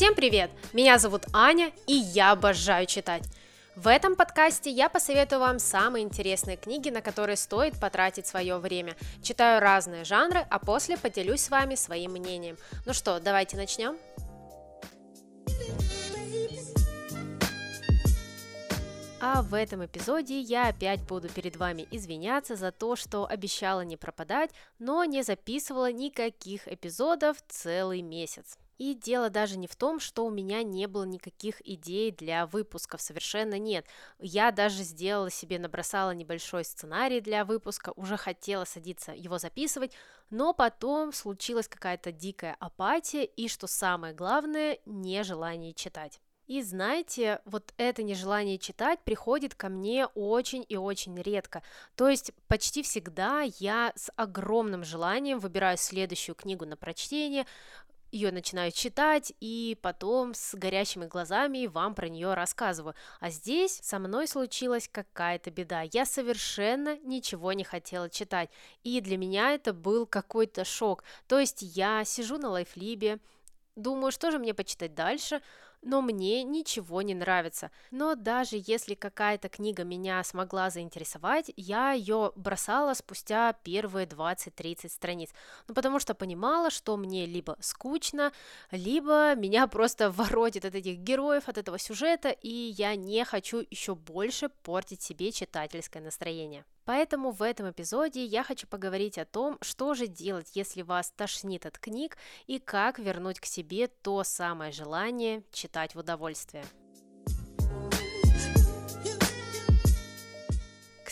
Всем привет! Меня зовут Аня, и я обожаю читать. В этом подкасте я посоветую вам самые интересные книги, на которые стоит потратить свое время. Читаю разные жанры, а после поделюсь с вами своим мнением. Ну что, давайте начнем? А в этом эпизоде я опять буду перед вами извиняться за то, что обещала не пропадать, но не записывала никаких эпизодов целый месяц. И дело даже не в том, что у меня не было никаких идей для выпусков, совершенно нет. Я даже сделала себе, набросала небольшой сценарий для выпуска, уже хотела садиться его записывать, но потом случилась какая-то дикая апатия и, что самое главное, нежелание читать. И знаете, вот это нежелание читать приходит ко мне очень и очень редко. То есть почти всегда я с огромным желанием выбираю следующую книгу на прочтение, ее начинаю читать и потом с горящими глазами вам про нее рассказываю. А здесь со мной случилась какая-то беда. Я совершенно ничего не хотела читать. И для меня это был какой-то шок. То есть я сижу на лайфлибе, думаю, что же мне почитать дальше, но мне ничего не нравится. Но даже если какая-то книга меня смогла заинтересовать, я ее бросала спустя первые 20-30 страниц, ну потому что понимала, что мне либо скучно, либо меня просто воротит от этих героев, от этого сюжета, и я не хочу еще больше портить себе читательское настроение. Поэтому в этом эпизоде я хочу поговорить о том, что же делать, если вас тошнит от книг, и как вернуть к себе то самое желание читать в удовольствие.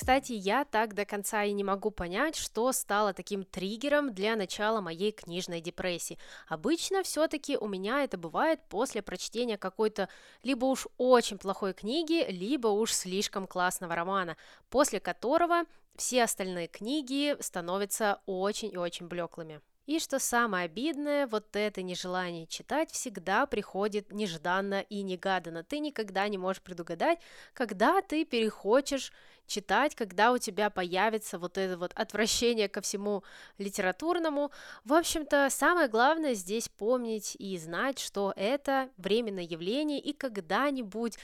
Кстати, я так до конца и не могу понять, что стало таким триггером для начала моей книжной депрессии. Обычно все-таки у меня это бывает после прочтения какой-то либо уж очень плохой книги, либо уж слишком классного романа, после которого все остальные книги становятся очень и очень блеклыми. И что самое обидное, вот это нежелание читать всегда приходит нежданно и негаданно. Ты никогда не можешь предугадать, когда ты перехочешь читать, когда у тебя появится вот это вот отвращение ко всему литературному. В общем-то, самое главное здесь помнить и знать, что это временное явление, и когда-нибудь,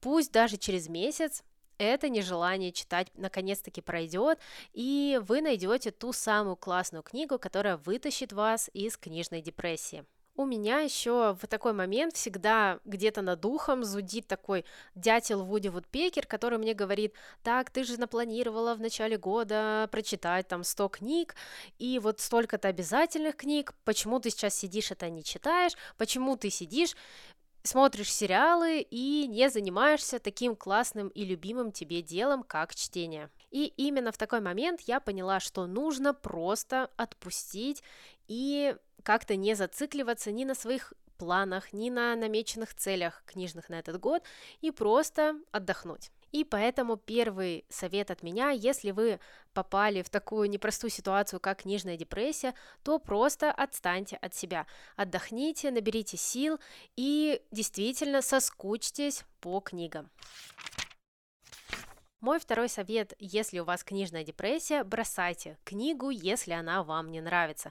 пусть даже через месяц, это нежелание читать наконец-таки пройдет, и вы найдете ту самую классную книгу, которая вытащит вас из книжной депрессии. У меня еще в такой момент всегда где-то над духом зудит такой дятел Вуди Вудпекер, который мне говорит, так, ты же напланировала в начале года прочитать там 100 книг, и вот столько-то обязательных книг, почему ты сейчас сидишь это не читаешь, почему ты сидишь, смотришь сериалы и не занимаешься таким классным и любимым тебе делом, как чтение. И именно в такой момент я поняла, что нужно просто отпустить и как-то не зацикливаться ни на своих планах, ни на намеченных целях книжных на этот год и просто отдохнуть. И поэтому первый совет от меня, если вы попали в такую непростую ситуацию, как книжная депрессия, то просто отстаньте от себя, отдохните, наберите сил и действительно соскучьтесь по книгам. Мой второй совет, если у вас книжная депрессия, бросайте книгу, если она вам не нравится.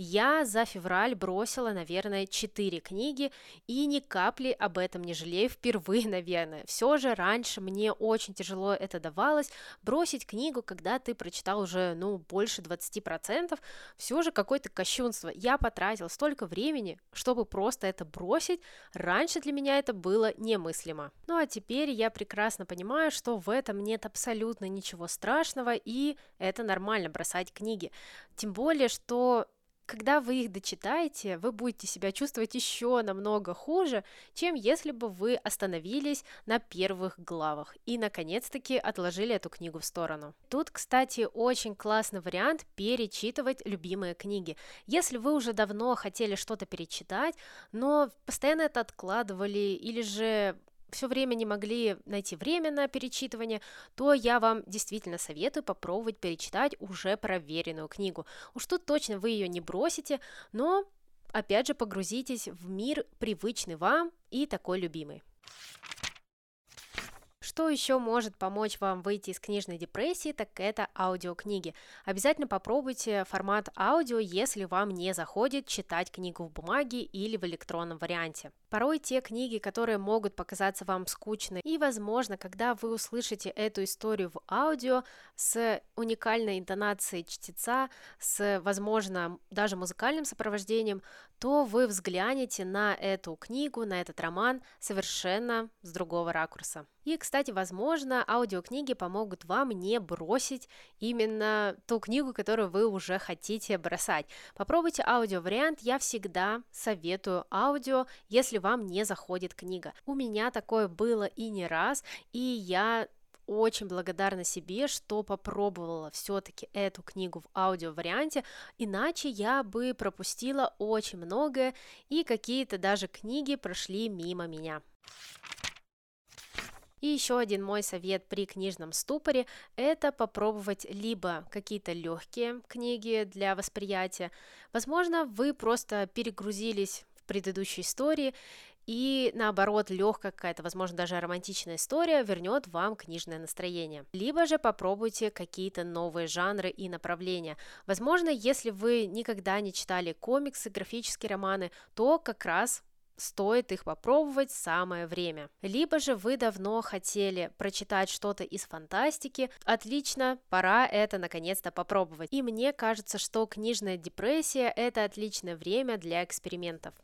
Я за февраль бросила, наверное, 4 книги и ни капли об этом не жалею впервые, наверное. Все же раньше мне очень тяжело это давалось. Бросить книгу, когда ты прочитал уже, ну, больше 20%, все же какое-то кощунство. Я потратила столько времени, чтобы просто это бросить. Раньше для меня это было немыслимо. Ну а теперь я прекрасно понимаю, что в этом нет абсолютно ничего страшного, и это нормально бросать книги. Тем более, что когда вы их дочитаете, вы будете себя чувствовать еще намного хуже, чем если бы вы остановились на первых главах и, наконец-таки, отложили эту книгу в сторону. Тут, кстати, очень классный вариант перечитывать любимые книги. Если вы уже давно хотели что-то перечитать, но постоянно это откладывали или же все время не могли найти время на перечитывание, то я вам действительно советую попробовать перечитать уже проверенную книгу. Уж тут точно вы ее не бросите, но опять же погрузитесь в мир привычный вам и такой любимый. Что еще может помочь вам выйти из книжной депрессии, так это аудиокниги. Обязательно попробуйте формат аудио, если вам не заходит читать книгу в бумаге или в электронном варианте. Порой те книги, которые могут показаться вам скучны, и, возможно, когда вы услышите эту историю в аудио с уникальной интонацией чтеца, с, возможно, даже музыкальным сопровождением, то вы взглянете на эту книгу, на этот роман совершенно с другого ракурса. И, кстати, возможно, аудиокниги помогут вам не бросить именно ту книгу, которую вы уже хотите бросать. Попробуйте аудиовариант, я всегда советую аудио, если вам не заходит книга. У меня такое было и не раз, и я очень благодарна себе, что попробовала все-таки эту книгу в аудио варианте, иначе я бы пропустила очень многое, и какие-то даже книги прошли мимо меня. И еще один мой совет при книжном ступоре – это попробовать либо какие-то легкие книги для восприятия, возможно, вы просто перегрузились в предыдущей истории, и наоборот, легкая какая-то, возможно, даже романтичная история вернет вам книжное настроение. Либо же попробуйте какие-то новые жанры и направления. Возможно, если вы никогда не читали комиксы, графические романы, то как раз стоит их попробовать самое время. Либо же вы давно хотели прочитать что-то из фантастики, отлично, пора это наконец-то попробовать. И мне кажется, что книжная депрессия – это отличное время для экспериментов.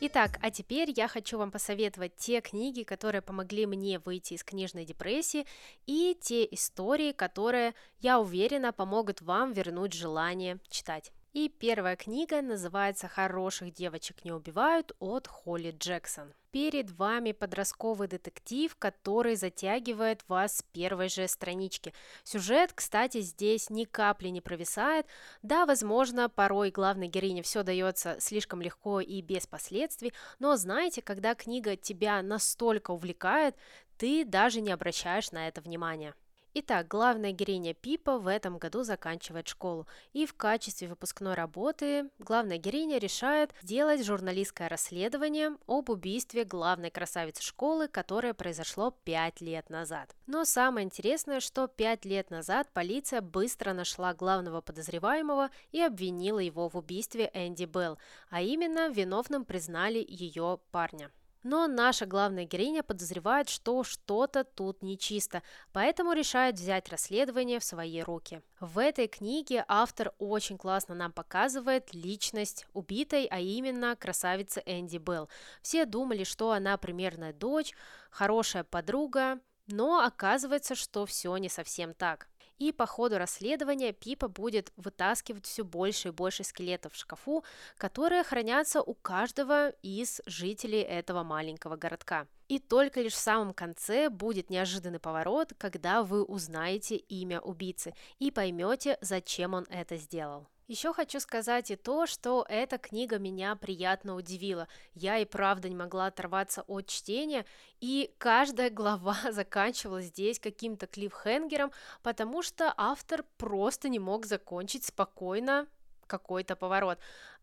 Итак, а теперь я хочу вам посоветовать те книги, которые помогли мне выйти из книжной депрессии, и те истории, которые, я уверена, помогут вам вернуть желание читать. И первая книга называется «Хороших девочек не убивают» от Холли Джексон. Перед вами подростковый детектив, который затягивает вас с первой же странички. Сюжет, кстати, здесь ни капли не провисает. Да, возможно, порой главной героине все дается слишком легко и без последствий, но знаете, когда книга тебя настолько увлекает, ты даже не обращаешь на это внимания. Итак, главная героиня Пипа в этом году заканчивает школу, и в качестве выпускной работы главная героиня решает сделать журналистское расследование об убийстве главной красавицы школы, которое произошло 5 лет назад. Но самое интересное, что 5 лет назад полиция быстро нашла главного подозреваемого и обвинила его в убийстве Энди Белл, а именно виновным признали ее парня. Но наша главная героиня подозревает, что что-то тут нечисто, поэтому решает взять расследование в свои руки. В этой книге автор очень классно нам показывает личность убитой, а именно красавицы Энди Белл. Все думали, что она примерная дочь, хорошая подруга, но оказывается, что все не совсем так. И по ходу расследования Пипа будет вытаскивать все больше и больше скелетов в шкафу, которые хранятся у каждого из жителей этого маленького городка. И только лишь в самом конце будет неожиданный поворот, когда вы узнаете имя убийцы и поймете, зачем он это сделал. Еще хочу сказать и то, что эта книга меня приятно удивила. Я и правда не могла оторваться от чтения, и каждая глава заканчивалась здесь каким-то клиффхенгером, потому что автор просто не мог закончить спокойно какой-то поворот.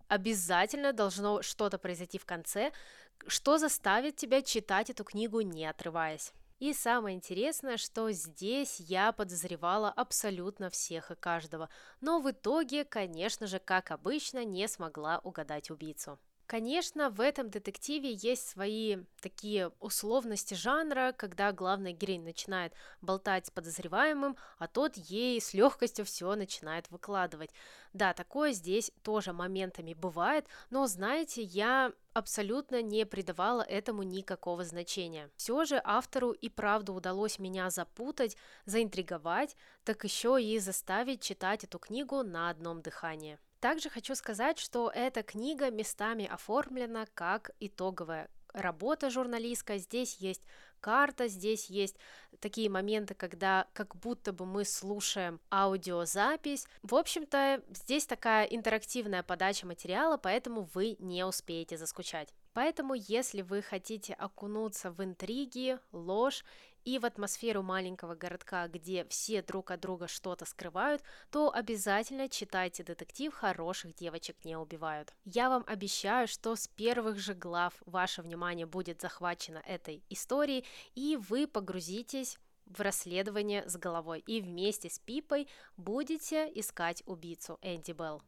Обязательно должно что-то произойти в конце, что заставит тебя читать эту книгу не отрываясь. И самое интересное, что здесь я подозревала абсолютно всех и каждого, но в итоге, конечно же, как обычно, не смогла угадать убийцу. Конечно, в этом детективе есть свои такие условности жанра, когда главная героиня начинает болтать с подозреваемым, а тот ей с легкостью все начинает выкладывать. Да, такое здесь тоже моментами бывает, но знаете, я абсолютно не придавала этому никакого значения. Все же автору и правда удалось меня запутать, заинтриговать, так еще и заставить читать эту книгу на одном дыхании. Также хочу сказать, что эта книга местами оформлена как итоговая работа журналистская. Здесь есть карта, здесь есть такие моменты, когда как будто бы мы слушаем аудиозапись. В общем-то, здесь такая интерактивная подача материала, поэтому вы не успеете заскучать. Поэтому, если вы хотите окунуться в интриги, ложь и в атмосферу маленького городка, где все друг от друга что-то скрывают, то обязательно читайте детектив «Хороших девочек не убивают». Я вам обещаю, что с первых же глав ваше внимание будет захвачено этой историей, и вы погрузитесь в расследование с головой и вместе с Пипой будете искать убийцу Энди Белл.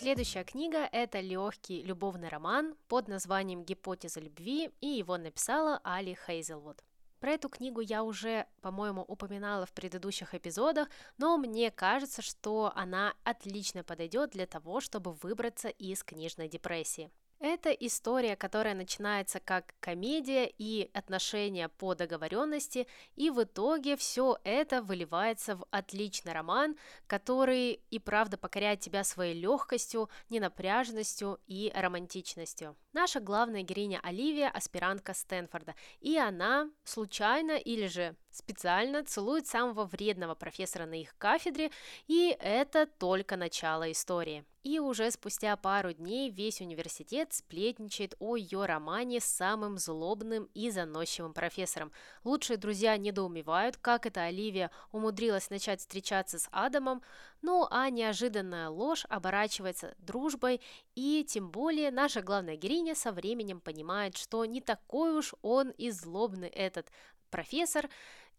Следующая книга – это легкий любовный роман под названием «Гипотеза любви», и его написала Али Хейзелвуд. Про эту книгу я уже, по-моему, упоминала в предыдущих эпизодах, но мне кажется, что она отлично подойдет для того, чтобы выбраться из книжной депрессии. Это история, которая начинается как комедия и отношения по договоренности, и в итоге все это выливается в отличный роман, который и правда покоряет тебя своей легкостью, ненапряженностью и романтичностью. Наша главная героиня Оливия – аспирантка Стэнфорда, и она случайно или же специально целует самого вредного профессора на их кафедре, и это только начало истории. И уже спустя пару дней весь университет сплетничает о ее романе с самым злобным и заносчивым профессором. Лучшие друзья недоумевают, как это Оливия умудрилась начать встречаться с Адамом, ну а неожиданная ложь оборачивается дружбой, и тем более наша главная героиня со временем понимает, что не такой уж он и злобный этот профессор,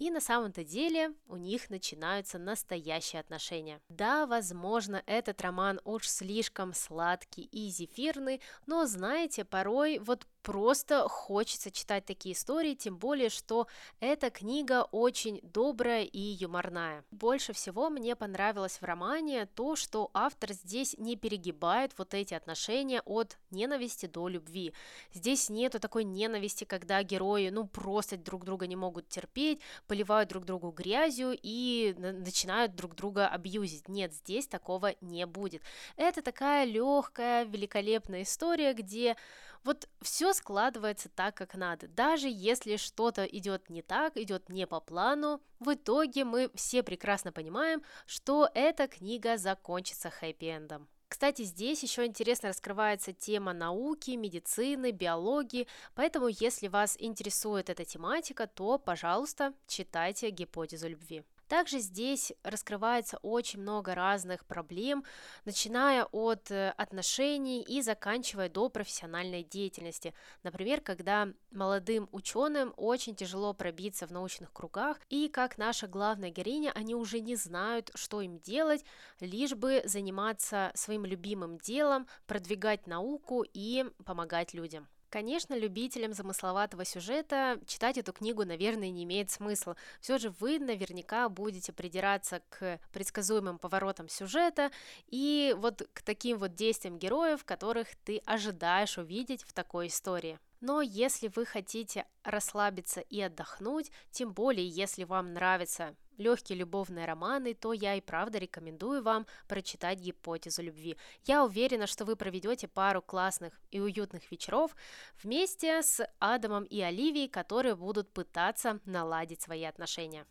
и на самом-то деле у них начинаются настоящие отношения. Да, возможно, этот роман уж слишком сладкий и зефирный, но знаете, порой вот просто хочется читать такие истории, тем более, что эта книга очень добрая и юморная. Больше всего мне понравилось в романе то, что автор здесь не перегибает вот эти отношения от ненависти до любви. Здесь нету такой ненависти, когда герои, ну, просто друг друга не могут терпеть, поливают друг другу грязью и начинают друг друга абьюзить. Нет, здесь такого не будет. Это такая легкая, великолепная история, где вот все складывается так, как надо. Даже если что-то идет не так, идет не по плану, в итоге мы все прекрасно понимаем, что эта книга закончится хэппи-эндом. Кстати, здесь еще интересно раскрывается тема науки, медицины, биологии, поэтому если вас интересует эта тематика, то, пожалуйста, читайте гипотезу любви. Также здесь раскрывается очень много разных проблем, начиная от э, отношений и заканчивая до профессиональной деятельности. Например, когда молодым ученым очень тяжело пробиться в научных кругах, и как наша главная героиня, они уже не знают, что им делать, лишь бы заниматься своим любимым делом, продвигать науку и помогать людям. Конечно, любителям замысловатого сюжета читать эту книгу, наверное, не имеет смысла. Все же вы наверняка будете придираться к предсказуемым поворотам сюжета и вот к таким вот действиям героев, которых ты ожидаешь увидеть в такой истории. Но если вы хотите расслабиться и отдохнуть, тем более если вам нравятся легкие любовные романы, то я и правда рекомендую вам прочитать гипотезу любви. Я уверена, что вы проведете пару классных и уютных вечеров вместе с Адамом и Оливией, которые будут пытаться наладить свои отношения.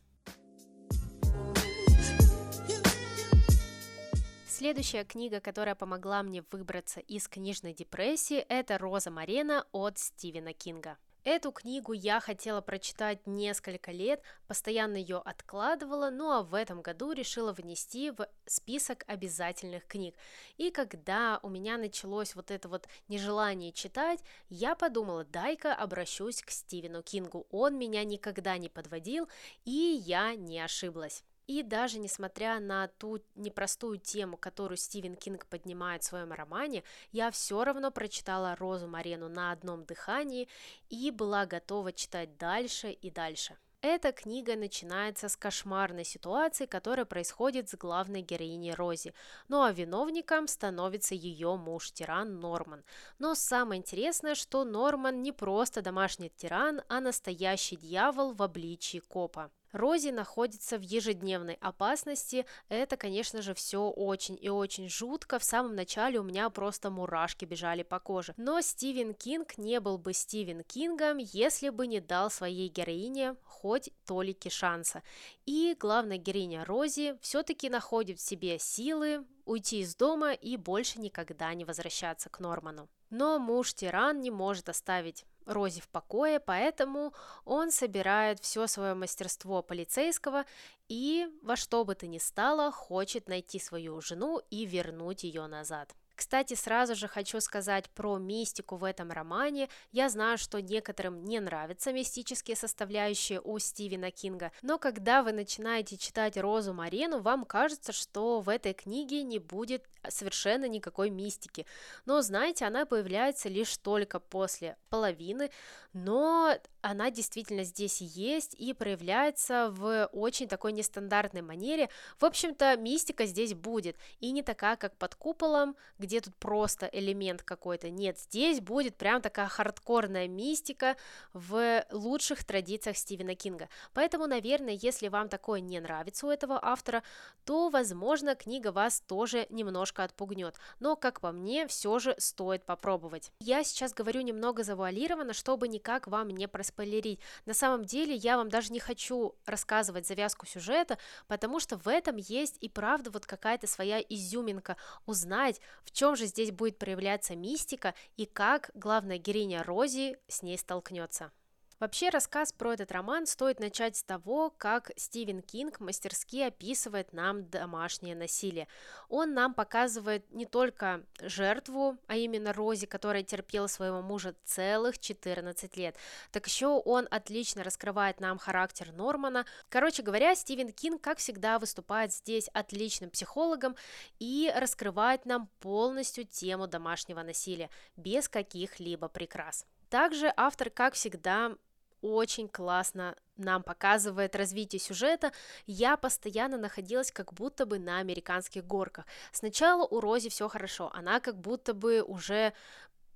Следующая книга, которая помогла мне выбраться из книжной депрессии, это «Роза Марена» от Стивена Кинга. Эту книгу я хотела прочитать несколько лет, постоянно ее откладывала, ну а в этом году решила внести в список обязательных книг. И когда у меня началось вот это вот нежелание читать, я подумала, дай-ка обращусь к Стивену Кингу. Он меня никогда не подводил, и я не ошиблась. И даже несмотря на ту непростую тему, которую Стивен Кинг поднимает в своем романе, я все равно прочитала «Розу Марену» на одном дыхании и была готова читать дальше и дальше. Эта книга начинается с кошмарной ситуации, которая происходит с главной героиней Рози. Ну а виновником становится ее муж-тиран Норман. Но самое интересное, что Норман не просто домашний тиран, а настоящий дьявол в обличии копа. Рози находится в ежедневной опасности. Это, конечно же, все очень и очень жутко. В самом начале у меня просто мурашки бежали по коже. Но Стивен Кинг не был бы Стивен Кингом, если бы не дал своей героине хоть толики шанса. И главная героиня Рози все-таки находит в себе силы уйти из дома и больше никогда не возвращаться к Норману. Но муж-тиран не может оставить Рози в покое, поэтому он собирает все свое мастерство полицейского и во что бы то ни стало хочет найти свою жену и вернуть ее назад. Кстати, сразу же хочу сказать про мистику в этом романе. Я знаю, что некоторым не нравятся мистические составляющие у Стивена Кинга, но когда вы начинаете читать Розу Марину, вам кажется, что в этой книге не будет совершенно никакой мистики. Но, знаете, она появляется лишь только после половины, но она действительно здесь есть и проявляется в очень такой нестандартной манере. В общем-то, мистика здесь будет, и не такая, как под куполом, где тут просто элемент какой-то. Нет, здесь будет прям такая хардкорная мистика в лучших традициях Стивена Кинга. Поэтому, наверное, если вам такое не нравится у этого автора, то, возможно, книга вас тоже немножко отпугнет. Но, как по мне, все же стоит попробовать. Я сейчас говорю немного завуалированно, чтобы никак вам не проспойлерить. На самом деле я вам даже не хочу рассказывать завязку сюжета, потому что в этом есть и правда вот какая-то своя изюминка. Узнать, в чем же здесь будет проявляться мистика и как главная героиня Рози с ней столкнется. Вообще рассказ про этот роман стоит начать с того, как Стивен Кинг мастерски описывает нам домашнее насилие. Он нам показывает не только жертву, а именно Рози, которая терпела своего мужа целых 14 лет, так еще он отлично раскрывает нам характер Нормана. Короче говоря, Стивен Кинг, как всегда, выступает здесь отличным психологом и раскрывает нам полностью тему домашнего насилия без каких-либо прикрас. Также автор, как всегда, очень классно нам показывает развитие сюжета, я постоянно находилась как будто бы на американских горках. Сначала у Рози все хорошо, она как будто бы уже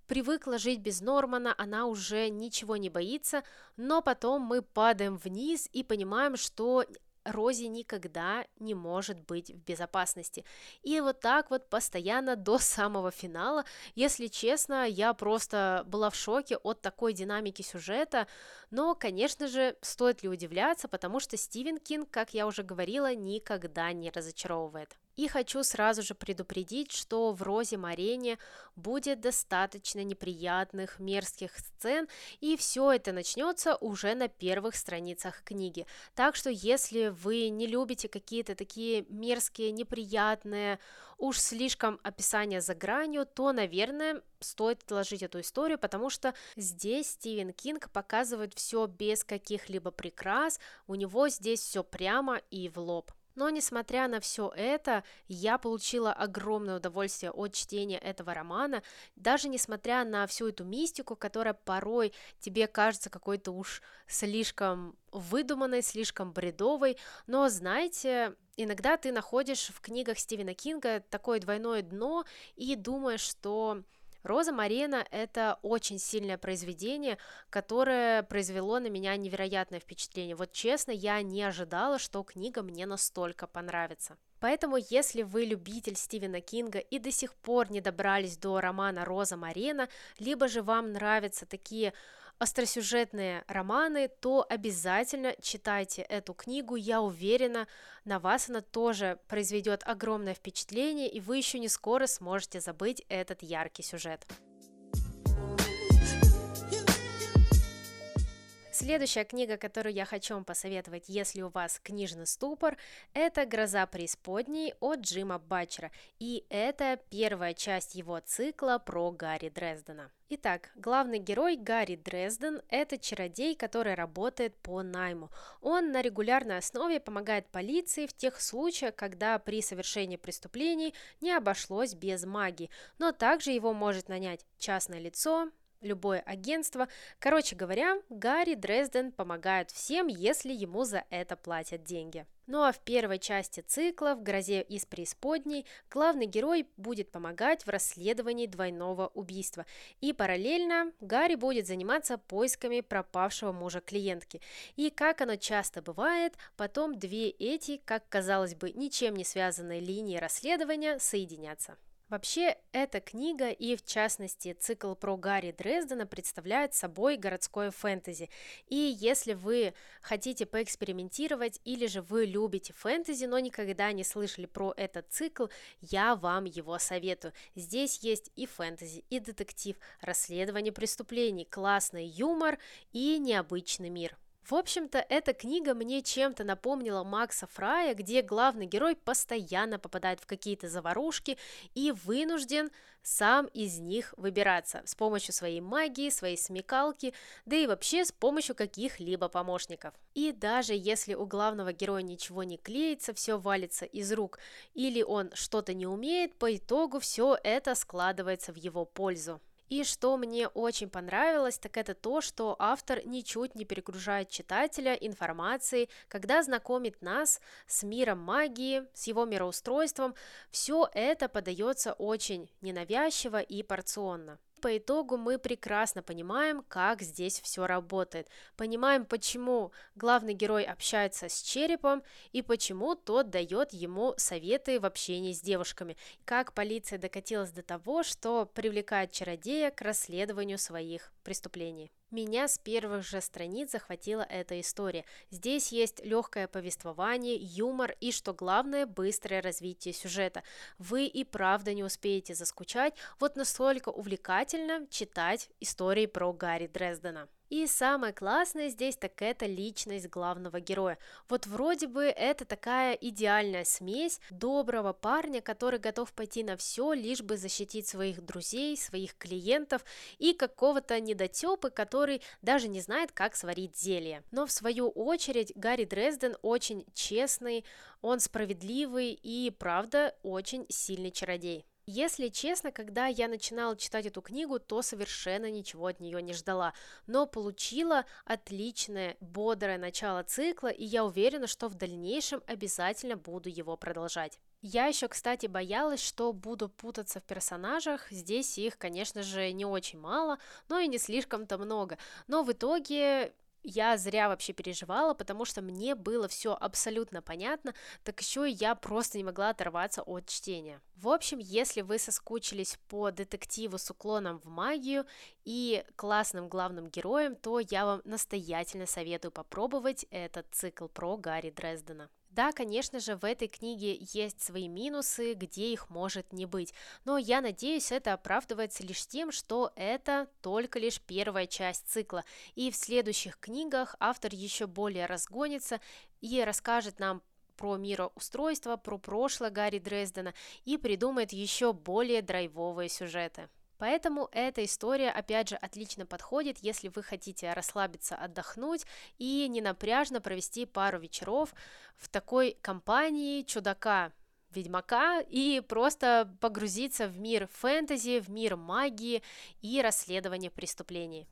привыкла жить без Нормана, она уже ничего не боится, но потом мы падаем вниз и понимаем, что Рози никогда не может быть в безопасности. И вот так вот постоянно до самого финала. Если честно, я просто была в шоке от такой динамики сюжета. Но, конечно же, стоит ли удивляться, потому что Стивен Кинг, как я уже говорила, никогда не разочаровывает. И хочу сразу же предупредить, что в Розе Марене будет достаточно неприятных, мерзких сцен, и все это начнется уже на первых страницах книги. Так что если вы не любите какие-то такие мерзкие, неприятные, уж слишком описания за гранью, то, наверное, стоит отложить эту историю, потому что здесь Стивен Кинг показывает все без каких-либо прикрас, у него здесь все прямо и в лоб. Но, несмотря на все это, я получила огромное удовольствие от чтения этого романа, даже несмотря на всю эту мистику, которая порой тебе кажется какой-то уж слишком выдуманной, слишком бредовой, но, знаете, иногда ты находишь в книгах Стивена Кинга такое двойное дно и думаешь, что Роза Марина – это очень сильное произведение, которое произвело на меня невероятное впечатление. Вот честно, я не ожидала, что книга мне настолько понравится. Поэтому, если вы любитель Стивена Кинга и до сих пор не добрались до романа «Роза Марина», либо же вам нравятся такие остросюжетные романы, то обязательно читайте эту книгу. Я уверена, на вас она тоже произведет огромное впечатление, и вы еще не скоро сможете забыть этот яркий сюжет. Следующая книга, которую я хочу вам посоветовать, если у вас книжный ступор, это «Гроза преисподней» от Джима Батчера, и это первая часть его цикла про Гарри Дрездена. Итак, главный герой Гарри Дрезден – это чародей, который работает по найму. Он на регулярной основе помогает полиции в тех случаях, когда при совершении преступлений не обошлось без магии, но также его может нанять частное лицо, любое агентство. Короче говоря, Гарри Дрезден помогает всем, если ему за это платят деньги. Ну а в первой части цикла «В грозе из преисподней» главный герой будет помогать в расследовании двойного убийства. И параллельно Гарри будет заниматься поисками пропавшего мужа клиентки. И как оно часто бывает, потом две эти, как казалось бы, ничем не связанные линии расследования соединятся. Вообще, эта книга и, в частности, цикл про Гарри Дрездена представляют собой городское фэнтези. И если вы хотите поэкспериментировать или же вы любите фэнтези, но никогда не слышали про этот цикл, я вам его советую. Здесь есть и фэнтези, и детектив, расследование преступлений, классный юмор и необычный мир. В общем-то, эта книга мне чем-то напомнила Макса Фрая, где главный герой постоянно попадает в какие-то заварушки и вынужден сам из них выбираться с помощью своей магии, своей смекалки, да и вообще с помощью каких-либо помощников. И даже если у главного героя ничего не клеится, все валится из рук, или он что-то не умеет, по итогу все это складывается в его пользу. И что мне очень понравилось, так это то, что автор ничуть не перегружает читателя информацией, когда знакомит нас с миром магии, с его мироустройством. Все это подается очень ненавязчиво и порционно по итогу мы прекрасно понимаем, как здесь все работает. Понимаем, почему главный герой общается с черепом и почему тот дает ему советы в общении с девушками. Как полиция докатилась до того, что привлекает чародея к расследованию своих преступлений. Меня с первых же страниц захватила эта история. Здесь есть легкое повествование, юмор и, что главное, быстрое развитие сюжета. Вы и правда не успеете заскучать, вот настолько увлекательно читать истории про Гарри Дрездена. И самое классное здесь так это личность главного героя. Вот вроде бы это такая идеальная смесь доброго парня, который готов пойти на все, лишь бы защитить своих друзей, своих клиентов и какого-то недотепы, который даже не знает, как сварить зелье. Но в свою очередь Гарри Дрезден очень честный, он справедливый и, правда, очень сильный чародей. Если честно, когда я начинала читать эту книгу, то совершенно ничего от нее не ждала, но получила отличное, бодрое начало цикла, и я уверена, что в дальнейшем обязательно буду его продолжать. Я еще, кстати, боялась, что буду путаться в персонажах. Здесь их, конечно же, не очень мало, но и не слишком-то много. Но в итоге я зря вообще переживала, потому что мне было все абсолютно понятно, так еще и я просто не могла оторваться от чтения. В общем, если вы соскучились по детективу с уклоном в магию и классным главным героем, то я вам настоятельно советую попробовать этот цикл про Гарри Дрездена. Да, конечно же, в этой книге есть свои минусы, где их может не быть, но я надеюсь, это оправдывается лишь тем, что это только лишь первая часть цикла, и в следующих книгах автор еще более разгонится и расскажет нам про мироустройство, про прошлое Гарри Дрездена и придумает еще более драйвовые сюжеты. Поэтому эта история, опять же, отлично подходит, если вы хотите расслабиться, отдохнуть и не напряжно провести пару вечеров в такой компании чудака, ведьмака и просто погрузиться в мир фэнтези, в мир магии и расследования преступлений.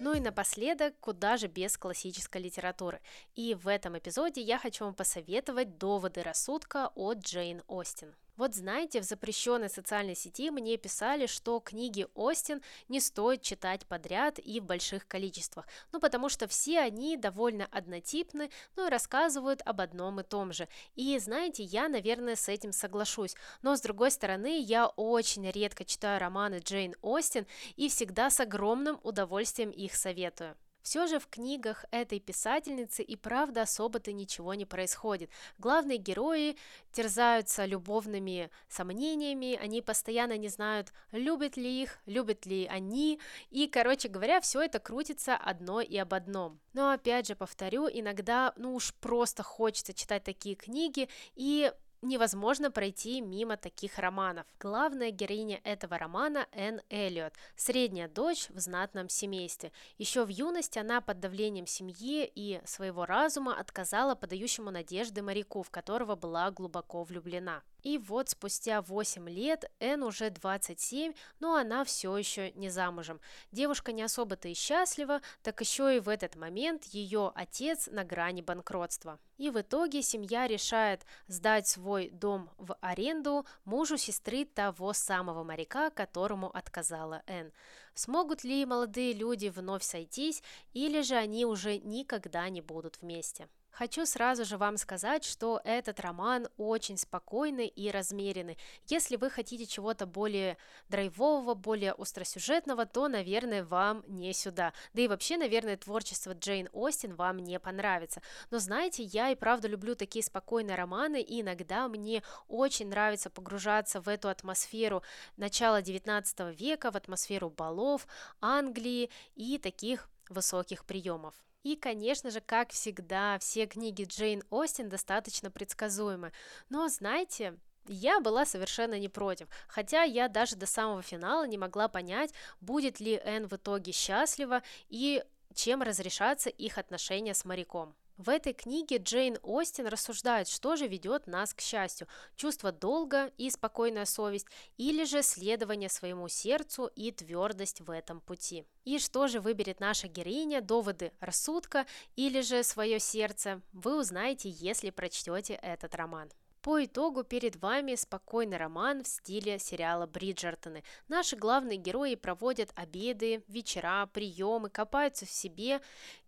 Ну и напоследок, куда же без классической литературы. И в этом эпизоде я хочу вам посоветовать «Доводы рассудка» от Джейн Остин. Вот знаете, в запрещенной социальной сети мне писали, что книги Остин не стоит читать подряд и в больших количествах, ну потому что все они довольно однотипны, ну и рассказывают об одном и том же. И знаете, я, наверное, с этим соглашусь, но с другой стороны, я очень редко читаю романы Джейн Остин и всегда с огромным удовольствием их советую. Все же в книгах этой писательницы и правда особо-то ничего не происходит. Главные герои терзаются любовными сомнениями, они постоянно не знают, любят ли их, любят ли они, и, короче говоря, все это крутится одно и об одном. Но опять же повторю, иногда, ну уж просто хочется читать такие книги, и невозможно пройти мимо таких романов. Главная героиня этого романа Энн Эллиот, средняя дочь в знатном семействе. Еще в юности она под давлением семьи и своего разума отказала подающему надежды моряку, в которого была глубоко влюблена. И вот спустя 8 лет Энн уже 27, но она все еще не замужем. Девушка не особо-то и счастлива, так еще и в этот момент ее отец на грани банкротства. И в итоге семья решает сдать свой дом в аренду мужу сестры того самого моряка, которому отказала Энн. Смогут ли молодые люди вновь сойтись, или же они уже никогда не будут вместе? Хочу сразу же вам сказать, что этот роман очень спокойный и размеренный. Если вы хотите чего-то более драйвового, более остросюжетного, то, наверное, вам не сюда. Да и вообще, наверное, творчество Джейн Остин вам не понравится. Но знаете, я и правда люблю такие спокойные романы, и иногда мне очень нравится погружаться в эту атмосферу начала 19 века, в атмосферу балов, Англии и таких высоких приемов. И, конечно же, как всегда, все книги Джейн Остин достаточно предсказуемы. Но, знаете, я была совершенно не против, хотя я даже до самого финала не могла понять, будет ли Энн в итоге счастлива и чем разрешатся их отношения с моряком. В этой книге Джейн Остин рассуждает, что же ведет нас к счастью – чувство долга и спокойная совесть, или же следование своему сердцу и твердость в этом пути. И что же выберет наша героиня, доводы рассудка или же свое сердце, вы узнаете, если прочтете этот роман. По итогу перед вами спокойный роман в стиле сериала «Бриджертоны». Наши главные герои проводят обеды, вечера, приемы, копаются в себе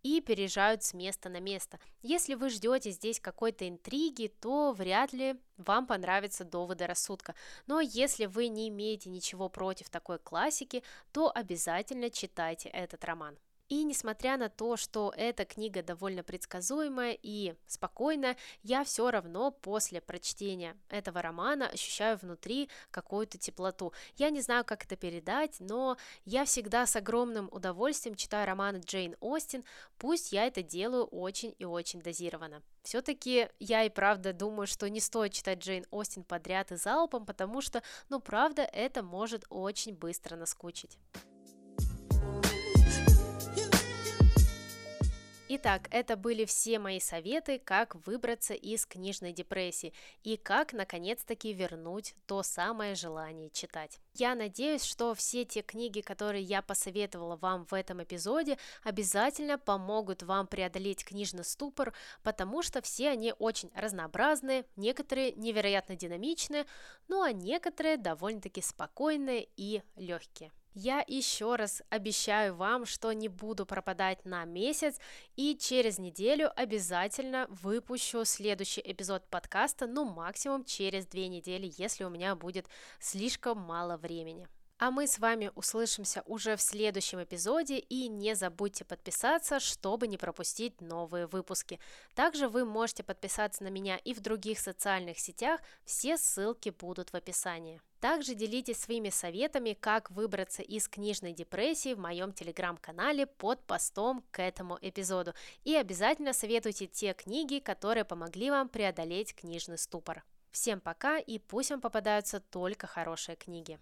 и переезжают с места на место. Если вы ждете здесь какой-то интриги, то вряд ли вам понравятся доводы рассудка. Но если вы не имеете ничего против такой классики, то обязательно читайте этот роман. И несмотря на то, что эта книга довольно предсказуемая и спокойная, я все равно после прочтения этого романа ощущаю внутри какую-то теплоту. Я не знаю, как это передать, но я всегда с огромным удовольствием читаю романы Джейн Остин, пусть я это делаю очень и очень дозированно. Все-таки я и правда думаю, что не стоит читать Джейн Остин подряд и залпом, потому что, ну правда, это может очень быстро наскучить. Итак, это были все мои советы, как выбраться из книжной депрессии и как наконец-таки вернуть то самое желание читать. Я надеюсь, что все те книги, которые я посоветовала вам в этом эпизоде, обязательно помогут вам преодолеть книжный ступор, потому что все они очень разнообразные, некоторые невероятно динамичные, ну а некоторые довольно-таки спокойные и легкие. Я еще раз обещаю вам, что не буду пропадать на месяц и через неделю обязательно выпущу следующий эпизод подкаста, ну максимум через две недели, если у меня будет слишком мало времени. А мы с вами услышимся уже в следующем эпизоде и не забудьте подписаться, чтобы не пропустить новые выпуски. Также вы можете подписаться на меня и в других социальных сетях, все ссылки будут в описании. Также делитесь своими советами, как выбраться из книжной депрессии в моем телеграм-канале под постом к этому эпизоду. И обязательно советуйте те книги, которые помогли вам преодолеть книжный ступор. Всем пока и пусть вам попадаются только хорошие книги.